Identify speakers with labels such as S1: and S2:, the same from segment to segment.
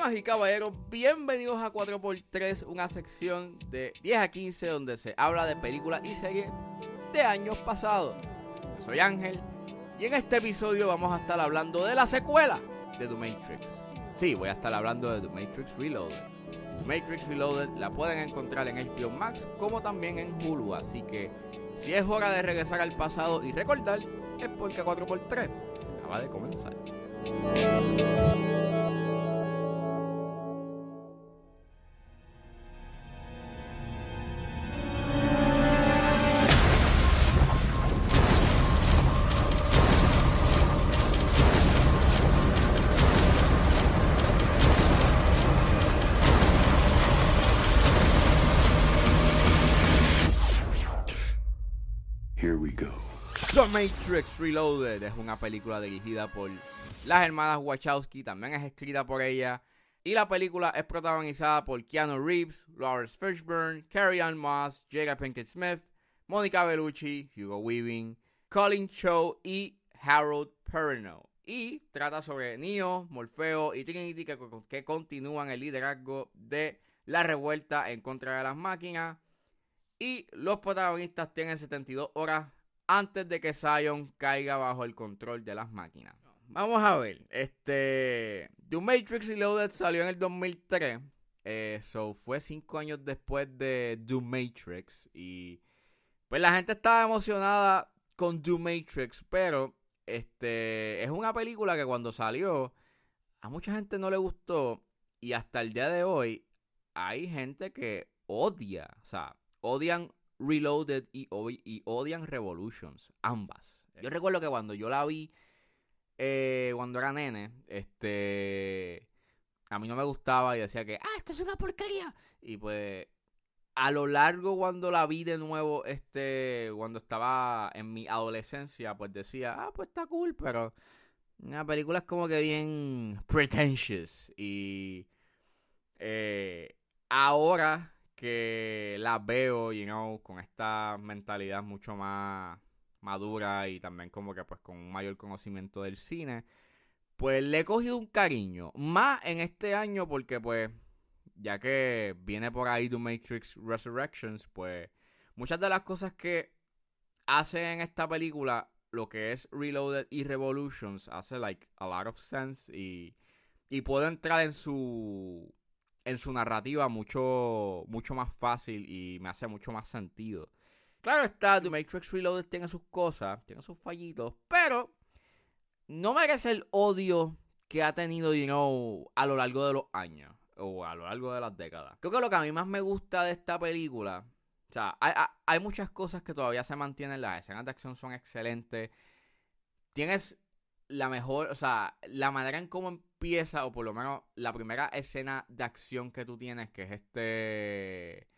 S1: Damas y caballeros, bienvenidos a 4x3, una sección de 10 a 15 donde se habla de películas y series de años pasados. Yo soy Ángel y en este episodio vamos a estar hablando de la secuela de The Matrix. Sí, voy a estar hablando de The Matrix Reloaded. The Matrix Reloaded la pueden encontrar en HBO Max como también en Hulu, así que si es hora de regresar al pasado y recordar, es porque 4x3 acaba de comenzar. Matrix Reloaded es una película dirigida por las hermanas Wachowski, también es escrita por ella. Y la película es protagonizada por Keanu Reeves, Lawrence Fishburne, Carrie Ann Moss, Jada Pinkett Smith, Monica Bellucci, Hugo Weaving, Colin Cho y Harold Perrineau. Y trata sobre Neo, Morfeo y Trinity que, que continúan el liderazgo de la revuelta en contra de las máquinas. Y los protagonistas tienen 72 horas antes de que Zion caiga bajo el control de las máquinas. Vamos a ver, este The Matrix Reloaded salió en el 2003, eh, so fue 5 años después de The Matrix y pues la gente estaba emocionada con The Matrix, pero este es una película que cuando salió a mucha gente no le gustó y hasta el día de hoy hay gente que odia, o sea, odian Reloaded y, y odian Revolutions, ambas. Yo recuerdo que cuando yo la vi, eh, cuando era nene, este, a mí no me gustaba y decía que, ah, esto es una porquería. Y pues, a lo largo cuando la vi de nuevo, este, cuando estaba en mi adolescencia, pues decía, ah, pues está cool, pero la película es como que bien pretentious. Y eh, ahora que la veo, you know, con esta mentalidad mucho más madura y también como que pues con un mayor conocimiento del cine, pues le he cogido un cariño. Más en este año porque pues, ya que viene por ahí The Matrix Resurrections, pues muchas de las cosas que hace en esta película, lo que es Reloaded y Revolutions, hace like a lot of sense y, y puedo entrar en su en su narrativa mucho, mucho más fácil y me hace mucho más sentido. Claro está, The Matrix Reloaded tiene sus cosas, tiene sus fallitos, pero no merece el odio que ha tenido, you know, a lo largo de los años o a lo largo de las décadas. Creo que lo que a mí más me gusta de esta película, o sea, hay, hay muchas cosas que todavía se mantienen, las escenas de acción son excelentes, tienes la mejor, o sea, la manera en cómo empieza, o por lo menos la primera escena de acción que tú tienes, que es este,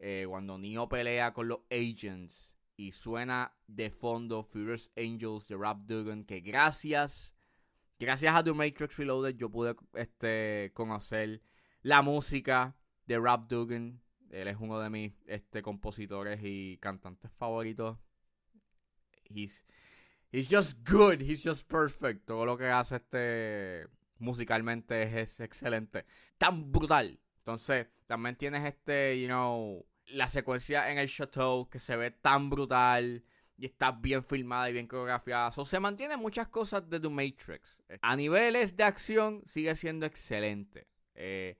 S1: eh, cuando Neo pelea con los agents y suena de fondo Furious Angels de Rap Dugan, que gracias, gracias a The Matrix Reloaded yo pude este, conocer la música de Rap Dugan. Él es uno de mis este, compositores y cantantes favoritos. He's just good, he's just perfect. Todo lo que hace este musicalmente es, excelente. Tan brutal. Entonces, también tienes este, you know, la secuencia en el chateau que se ve tan brutal y está bien filmada y bien coreografiada. So, se mantiene muchas cosas de The Matrix. A niveles de acción sigue siendo excelente. Eh,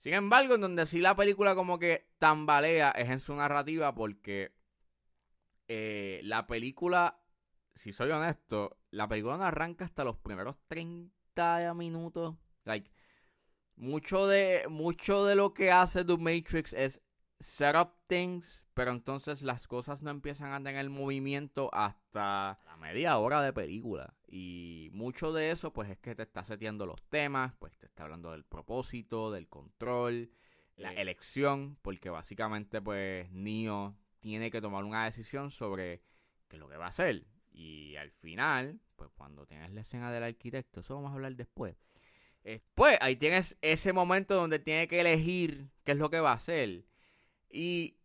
S1: sin embargo, en donde sí la película como que tambalea es en su narrativa porque eh, la película si soy honesto, la película no arranca hasta los primeros 30 minutos. Like, mucho de, mucho de lo que hace The Matrix es set up things, pero entonces las cosas no empiezan a andar en el movimiento hasta la media hora de película. Y mucho de eso, pues es que te está seteando los temas, pues te está hablando del propósito, del control, la elección, porque básicamente, pues Neo tiene que tomar una decisión sobre qué es lo que va a hacer. Y al final, pues cuando tienes la escena del arquitecto, eso vamos a hablar después. pues ahí tienes ese momento donde tiene que elegir qué es lo que va a hacer. Y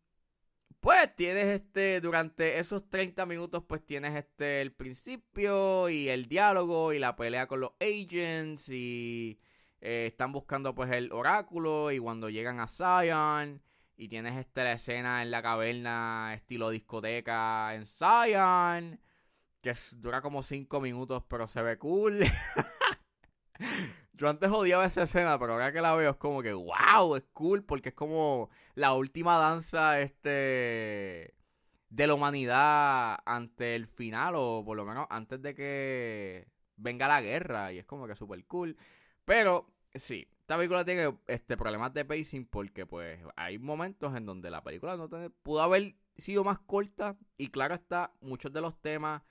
S1: pues tienes este, durante esos 30 minutos, pues tienes este, el principio y el diálogo y la pelea con los agents y eh, están buscando pues el oráculo y cuando llegan a Zion y tienes esta escena en la caverna estilo discoteca en Zion que dura como 5 minutos pero se ve cool. Yo antes odiaba esa escena, pero ahora que la veo es como que, wow, es cool, porque es como la última danza este de la humanidad ante el final, o por lo menos antes de que venga la guerra, y es como que súper cool. Pero, sí, esta película tiene este, problemas de pacing porque, pues, hay momentos en donde la película no pudo haber sido más corta, y claro está, muchos de los temas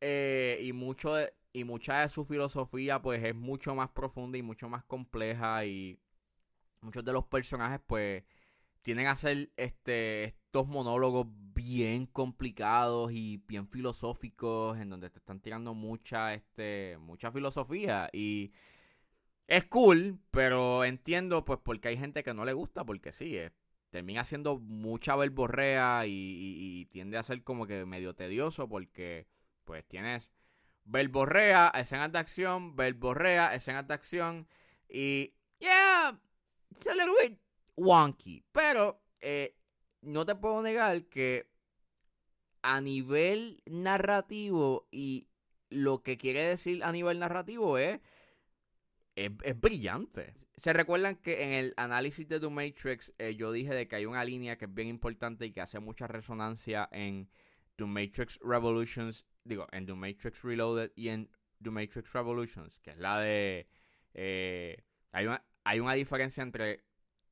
S1: eh, y mucho de, y mucha de su filosofía pues es mucho más profunda y mucho más compleja y muchos de los personajes pues tienen a ser este estos monólogos bien complicados y bien filosóficos en donde te están tirando mucha este mucha filosofía. Y es cool, pero entiendo pues porque hay gente que no le gusta porque sí, termina siendo mucha verborrea y, y tiende a ser como que medio tedioso porque pues tienes verborrea, escenas de acción, verborrea, escenas de acción. Y, yeah, it's a little bit wonky. Pero eh, no te puedo negar que a nivel narrativo y lo que quiere decir a nivel narrativo es, es, brillante. Se recuerdan que en el análisis de The Matrix eh, yo dije de que hay una línea que es bien importante y que hace mucha resonancia en The Matrix Revolutions digo, en The Matrix Reloaded y en The Matrix Revolutions, que es la de... Eh, hay, una, hay una diferencia entre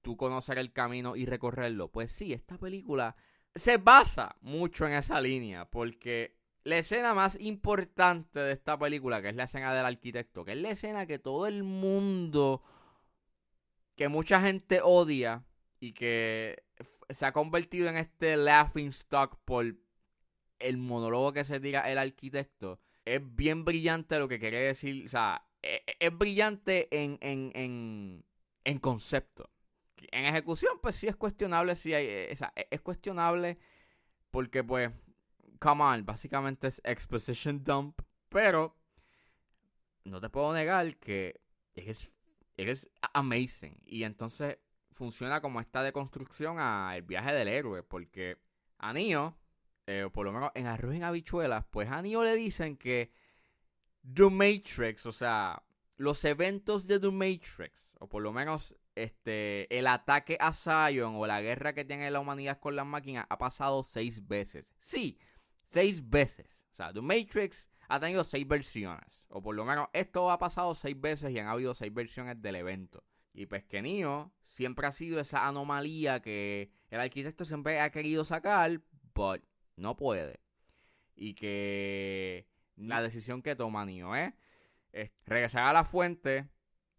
S1: tú conocer el camino y recorrerlo. Pues sí, esta película se basa mucho en esa línea, porque la escena más importante de esta película, que es la escena del arquitecto, que es la escena que todo el mundo, que mucha gente odia y que se ha convertido en este laughing stock por el monólogo que se diga el arquitecto es bien brillante lo que quiere decir. O sea, e, e, es, brillante en, en, en, en, concepto. En ejecución, pues sí es cuestionable. Sí hay, e, es cuestionable porque, pues, come on, básicamente es exposition dump. Pero no te puedo negar que es, es amazing. Y entonces funciona como esta deconstrucción a el viaje del héroe. Porque a Neo eh, por lo menos en Arroz en Habichuelas, pues a Neo le dicen que The Matrix, o sea, los eventos de The Matrix, o por lo menos este, el ataque a Zion o la guerra que tiene la humanidad con las máquinas ha pasado seis veces. Sí, seis veces. O sea, The Matrix ha tenido seis versiones. O por lo menos esto ha pasado seis veces y han habido seis versiones del evento. Y pues que Neo siempre ha sido esa anomalía que el arquitecto siempre ha querido sacar, but no puede. Y que la decisión que toma ¿eh? es regresar a la fuente,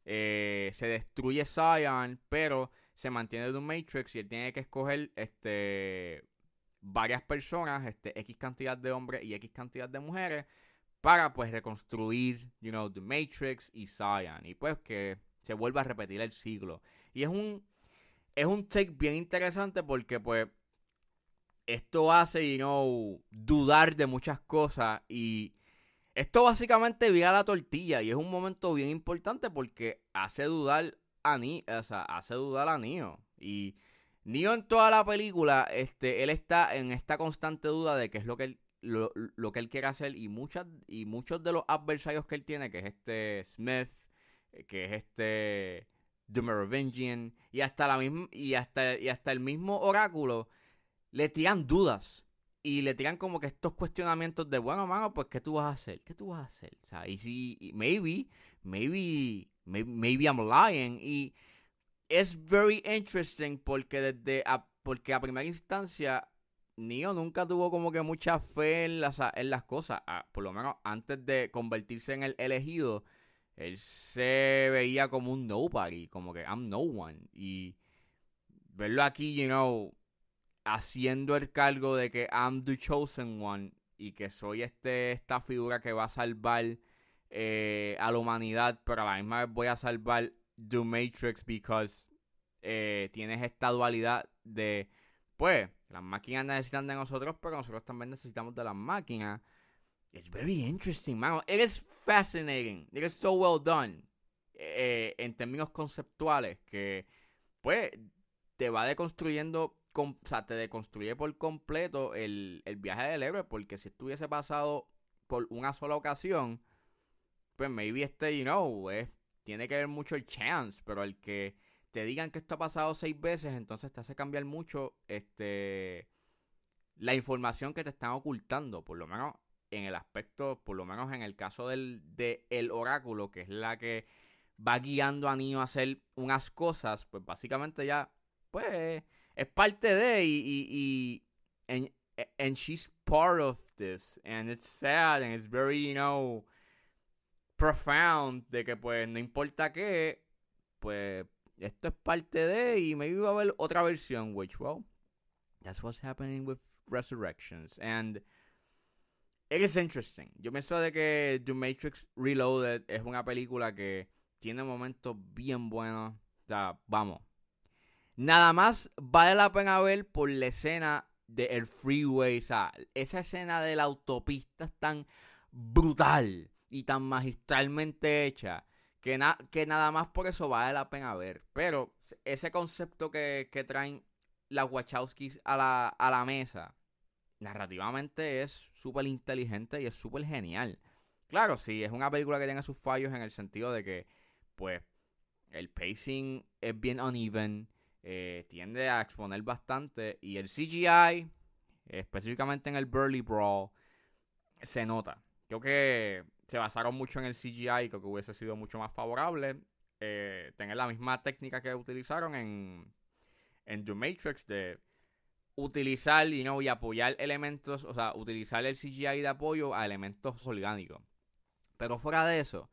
S1: eh, se destruye Zion, pero se mantiene de un Matrix y él tiene que escoger este varias personas, este X cantidad de hombres y X cantidad de mujeres para pues reconstruir, you know, The Matrix y Zion y pues que se vuelva a repetir el siglo. Y es un es un take bien interesante porque pues esto hace, you know, dudar de muchas cosas y esto básicamente vira la tortilla y es un momento bien importante porque hace dudar a Neo, o sea, hace dudar a Neo y Neo en toda la película, este, él está en esta constante duda de qué es lo que él, lo, que él quiere hacer y muchas y muchos de los adversarios que él tiene, que es este Smith, eh, que es este The Merovingian y hasta la misma y hasta y hasta el mismo oráculo le tiran dudas y le tiran como que estos cuestionamientos de, bueno, mano, pues, ¿qué tú vas a hacer? ¿Qué tú vas a hacer? O sea, y si, maybe, maybe, maybe, I'm lying. Y es very interesting porque desde, a, porque a primera instancia, Neo nunca tuvo como que mucha fe en las, en las cosas. Ah, por lo menos antes de convertirse en el elegido, él se veía como un nobody, como que I'm no one. Y verlo aquí, you know, haciendo el cargo de que I'm the chosen one y que soy este esta figura que va a salvar eh, a la humanidad, pero a la misma vez voy a salvar The Matrix because eh, tienes esta dualidad de, pues, las máquinas necesitan de nosotros, pero nosotros también necesitamos de las máquinas. It's very interesting, man. It is fascinating. It is so well done. eh, en términos conceptuales que, pues, te va deconstruyendo, o sea, te deconstruye por completo el, el viaje del héroe, porque si estuviese pasado por una sola ocasión, pues maybe este, you know, es, tiene que ver mucho el chance, pero el que te digan que esto ha pasado seis veces, entonces te hace cambiar mucho este la información que te están ocultando, por lo menos en el aspecto, por lo menos en el caso del de el oráculo, que es la que va guiando a Neo a hacer unas cosas, pues básicamente ya, pues, es parte de y, y, y and, and she's part of this, and it's sad, and it's very, you know, profound, de que pues no importa qué, pues esto es parte de y me iba a ver otra versión, which, well, that's what's happening with Resurrections. And it is interesting. Yo pienso de que The Matrix Reloaded es una película que tiene momentos bien buenos. O sea, vamos. Nada más vale la pena ver por la escena del freeway. O sea, esa escena de la autopista es tan brutal y tan magistralmente hecha que, que nada más por eso vale la pena ver. Pero ese concepto que, traen las Wachowskis a la, a la mesa, narrativamente es súper inteligente y es súper genial. Claro, sí, es una película que tiene sus fallos en el sentido de que, pues, el pacing es bien uneven, eh, tiende a exponer bastante y el CGI, específicamente en el Burly Brawl, se nota. Creo que se basaron mucho en el CGI, creo que hubiese sido mucho más favorable eh, tener la misma técnica que utilizaron en, en The Matrix de utilizar y y apoyar elementos, o sea, utilizar el CGI de apoyo a elementos orgánicos. Pero fuera de eso,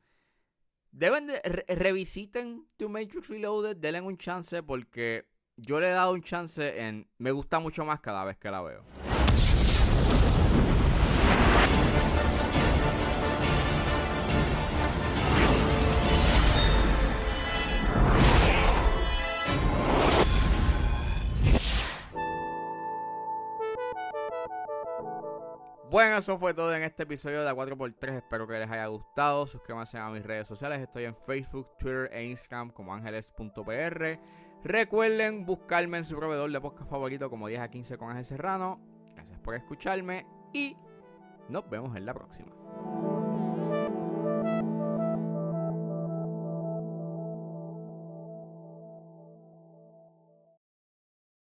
S1: deben de revisiten The Matrix Reloaded, denle un chance porque yo le he dado un chance en me gusta mucho más cada vez que la veo. Bueno, eso fue todo en este episodio de A4x3. Espero que les haya gustado. Suscríbanse a mis redes sociales. Estoy en Facebook, Twitter e Instagram como ángeles.pr. Recuerden buscarme en su proveedor de podcast favorito como 10 a 15 con Ángel Serrano. Gracias por escucharme y nos vemos en la próxima.